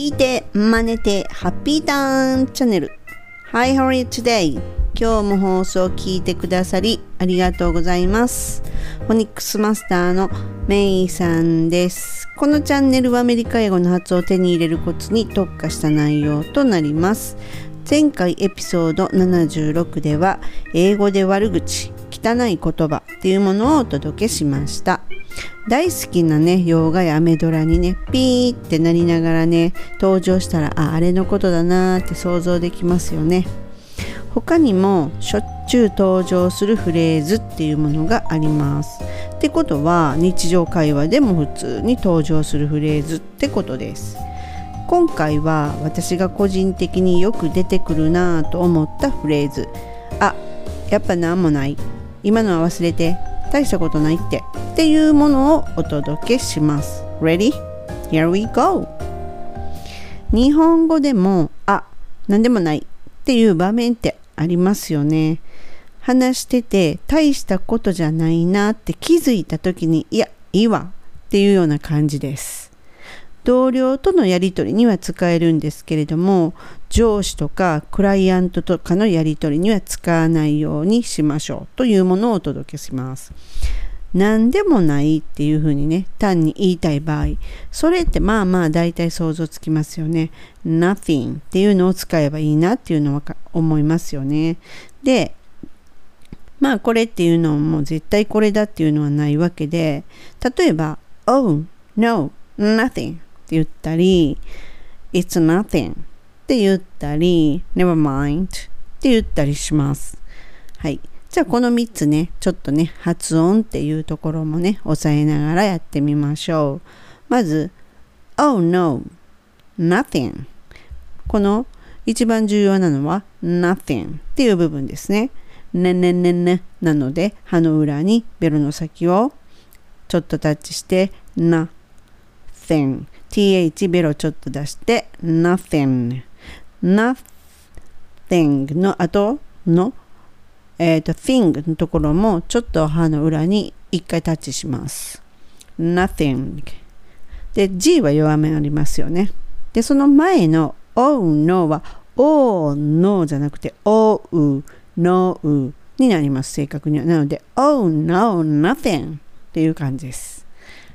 聞いて、真似て、ハッピーターンチャンネル。Hi, how are you today? 今日も放送を聞いてくださりありがとうございます。フォニックスマスターのメイさんです。このチャンネルはアメリカ英語の発音を手に入れるコツに特化した内容となります。前回エピソード76では英語で悪口、汚い言葉っていうものをお届けしました。大好きなね洋画やアメドラにねピーってなりながらね登場したらああれのことだなーって想像できますよね。他にもしょっちゅう登場するフレーズっていうものがあります。ってことは日常会話でも普通に登場するフレーズってことです。今回は私が個人的によく出てくるなぁと思ったフレーズ。あやっぱなんもない。今のは忘れて。大したことないってっていうものをお届けします Ready? Here we go! 日本語でもあなんでもないっていう場面ってありますよね話してて大したことじゃないなって気づいた時にいやいいわっていうような感じです同僚とのやり取りには使えるんですけれども上司とかクライアントとかのやり取りには使わないようにしましょうというものをお届けします。何でもないっていうふうにね単に言いたい場合それってまあまあ大体想像つきますよね。Nothing っていうのを使えばいいなっていうのは思いますよね。でまあこれっていうのもう絶対これだっていうのはないわけで例えば oh no nothing って言ったり it's nothing って言ったり never mind って言ったりします。はい。じゃあこの3つねちょっとね発音っていうところもね押さえながらやってみましょう。まず oh no nothing この一番重要なのは nothing っていう部分ですね。ねねねね。なので歯の裏にベロの先をちょっとタッチして nothing th ベロちょっと出して nothing nothing の後のえ、ー、と thing のところもちょっと歯の裏に一回タッチします。nothing で G は弱めありますよね。でその前の oh no は oh no じゃなくて oh no になります正確には。なので oh no nothing っていう感じです。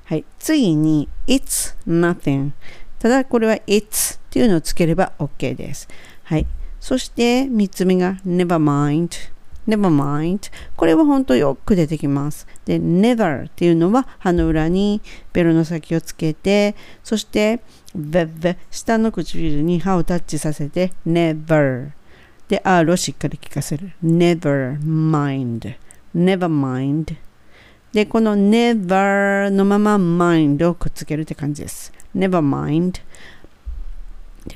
はい。次に it's nothing ただこれは it's っていうのをつければ OK です。はい。そして3つ目が never mind never mind これは本当よく出てきます。で、never っていうのは歯の裏にベロの先をつけて、そして、vev 下の唇に歯をタッチさせて never で、R をしっかり聞かせる。never mind never mind で、この never のまま mind をくっつけるって感じです。never mind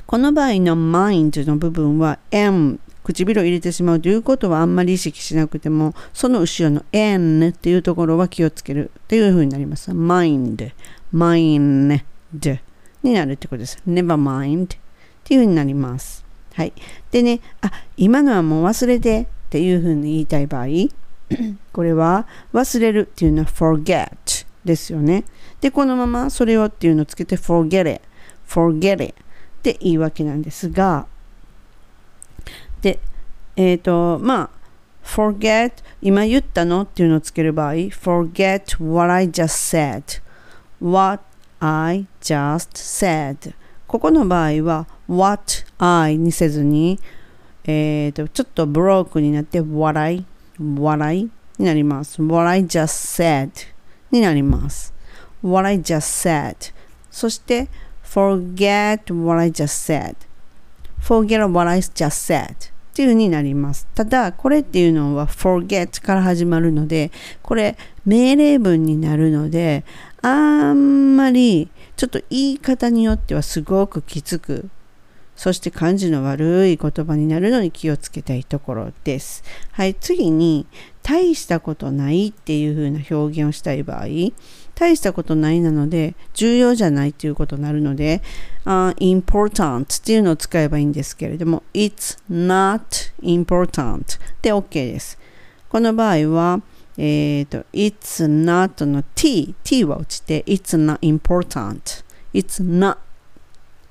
この場合の mind の部分は m 唇を入れてしまうということはあんまり意識しなくてもその後ろの n っていうところは気をつけるっていう風になります。mind mind になるってことです。never mind っていう風になります。はい。でねあ今のはもう忘れてっていう風に言いたい場合 これは忘れるっていうのは forget ですよね。でこのままそれをっていうのをつけて forget it forget it っていいわけなんですが。で、えっ、ー、と、まあ、forget 今言ったのっていうのをつける場合 forget what I just said what I just said ここの場合は what I にせずにえっ、ー、とちょっとブロークになって what I what I になります what I just said になります what I just said そして forget what I just said forget what I just said っていう風になります。ただ、これっていうのは forget から始まるので、これ命令文になるので、あんまりちょっと言い方によってはすごくきつく、そして感じの悪い言葉になるのに気をつけたいところです。はい、次に、大したことないっていう風な表現をしたい場合、大したことないなので重要じゃないっていうことになるので、uh, important っていうのを使えばいいんですけれども it's not important で OK ですこの場合はえっ、ー、と it's not の t t は落ちて it's not important it's not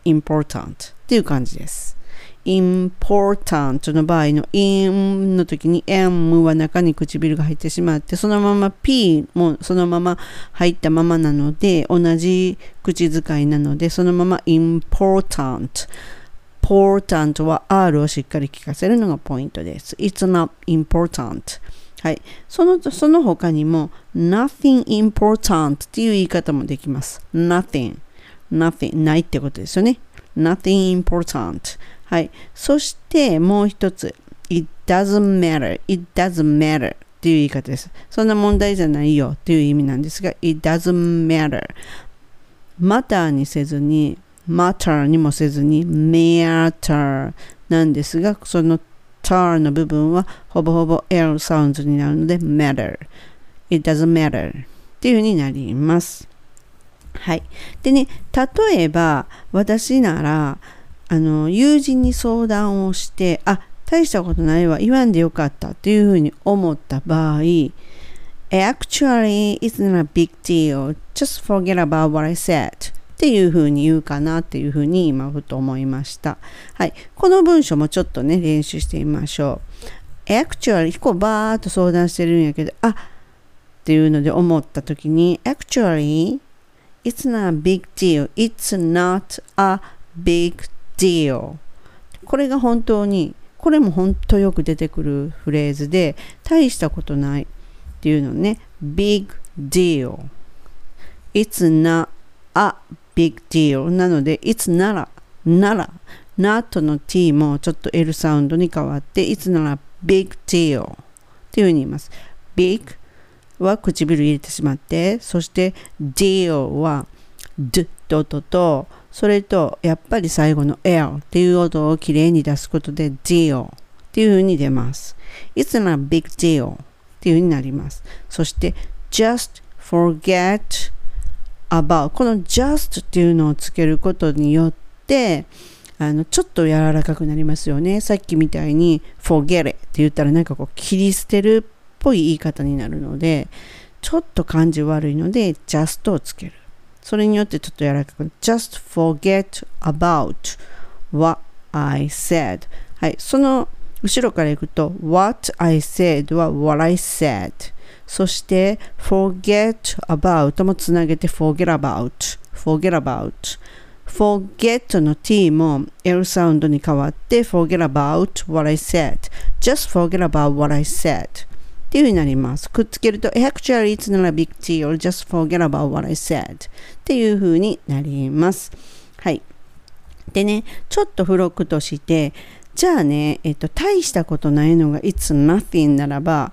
important っていう感じです。important の場合の in の時に m は中に唇が入ってしまってそのまま p もそのまま入ったままなので同じ口使いなのでそのまま important important は R をしっかり聞かせるのがポイントです。It's not important はい。その、その他にも nothing important っていう言い方もできます。nothing nothing ないってことですよね。nothing important はい。そしてもう一つ。It doesn't matter. It doesn't matter. っていう言い方です。そんな問題じゃないよっていう意味なんですが、It doesn't matter. マターにせずに、matter にもせずに、matter なんですが、その tar の部分はほぼほぼ L サウンドになるので、matter. It doesn't matter. っていう風になります。はい。でね、例えば私なら、あの友人に相談をしてあ大したことないわ言わんでよかったっていうふうに思った場合 Actually, it's not a big deal. Just forget about what I said. っていうふうに言うかなっていうふうに今ふと思いました。はい。この文章もちょっとね、練習してみましょう。Actually, こうバーっと相談してるんやけど、あっていうので思った時に Actually, it's not a big deal. It's not a big deal. これが本当にこれも本当よく出てくるフレーズで大したことないっていうのね。Big deal. It's not a big deal. なので it's ならなら not の t もちょっと L サウンドに変わって it's なら big deal っていうふうに言います。Big は唇入れてしまってそして deal は d と音とそれとやっぱり最後の L っていう音をきれいに出すことで deal っていう風に出ます。It's not a big deal っていう風になります。そして just forget about この just っていうのをつけることによってあのちょっと柔らかくなりますよね。さっきみたいに forget it って言ったらなんかこう切り捨てるぽい言い方になるのでちょっと感じ悪いので just をつける。それによってちょっと柔らかく just forget about what I said はいその後ろからいくと what I said は what I said そして forget about もつなげて forget about forget about forget の t も L サウンドに変わって forget about what I said just forget about what I said っていう風になります。くっつけると actually it's not a big deal just forget about what I said っていう風になります。はい。でね、ちょっと付録として、じゃあね、えっと、大したことないのが it's nothing ならば、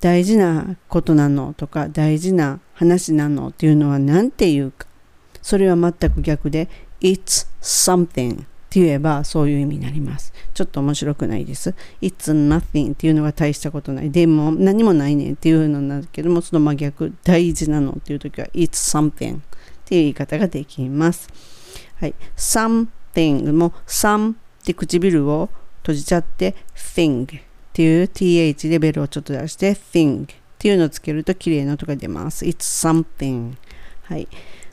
大事なことなのとか、大事な話なのっていうのは何て言うか。それは全く逆で、it's something って言えばそういう意味になります。ちょっと面白くないです。It's nothing っていうのが大したことない。でも何もないねっていうのなんだけども、その真逆、大事なのっていう時は It's something っていう言い方ができます。はい。something も some って唇を閉じちゃって thing っていう th レベルをちょっと出して thing っていうのをつけると綺麗な音が出ます。It's something はい。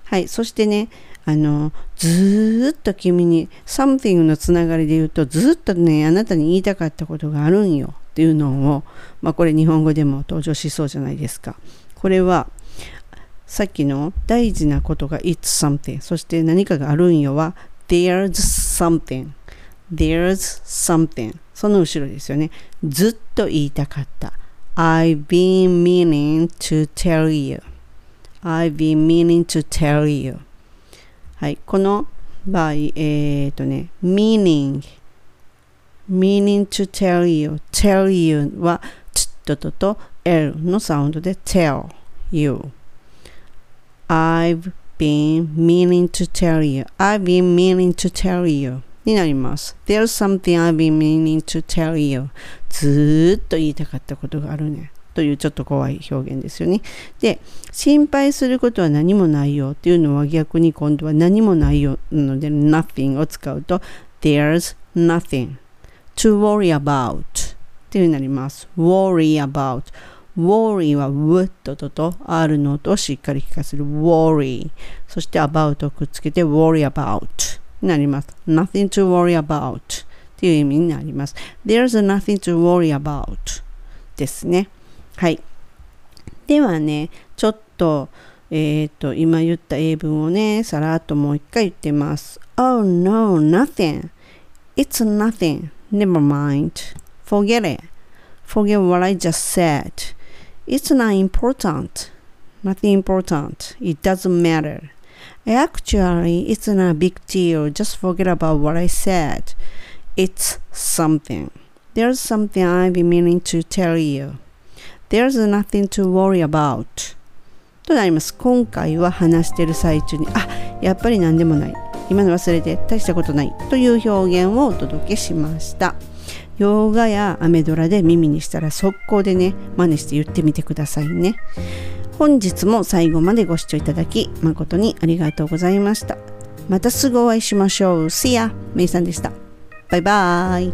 はい。そしてね、あの、ずっと君に、something のつながりで言うと、ずっとね、あなたに言いたかったことがあるんよっていうのを、まあこれ日本語でも登場しそうじゃないですか。これは、さっきの大事なことが it's something。そして何かがあるんよは there's something。there's something。その後ろですよね。ずっと言いたかった。I've been meaning to tell you. I've been meaning to tell you. はい、この場合、えっ、とね、meaning, meaning to tell you, tell you は、ちっととと L のサウンドで tell you. I've been meaning to tell you. I've been meaning to tell you. になります。There's something I've been meaning to tell you. ずーっと言いたかったことがあるね。というちょっと怖い表現ですよね。で、心配することは何もないよっていうのは逆に今度は何もないよなので nothing を使うと there's nothing to worry about っていうになります。worry about worry は would とと R の音をしっかり聞かせる worry そして about をくっつけて worry about になります。nothing to worry about っていう意味になります。there's nothing to worry about ですね。はい。ではね、ちょっと、えっ、ー、と、今言った英文をね、さらっともう一回言ってます。Oh no, nothing. It's nothing. Never mind. Forget it. Forget what I just said. It's not important. Nothing important. It doesn't matter. Actually, it's not a big deal. Just forget about what I said. It's something. There's something I've been meaning to tell you. There's nothing to worry about. となります。今回は話してる最中に、あ、やっぱり何でもない。今の忘れて大したことないという表現をお届けしました。洋画やアメドラで耳にしたら速攻でね、真似して言ってみてくださいね。本日も最後までご視聴いただき誠にありがとうございました。またすぐお会いしましょう。See ya! めいさんでした。バイバーイ。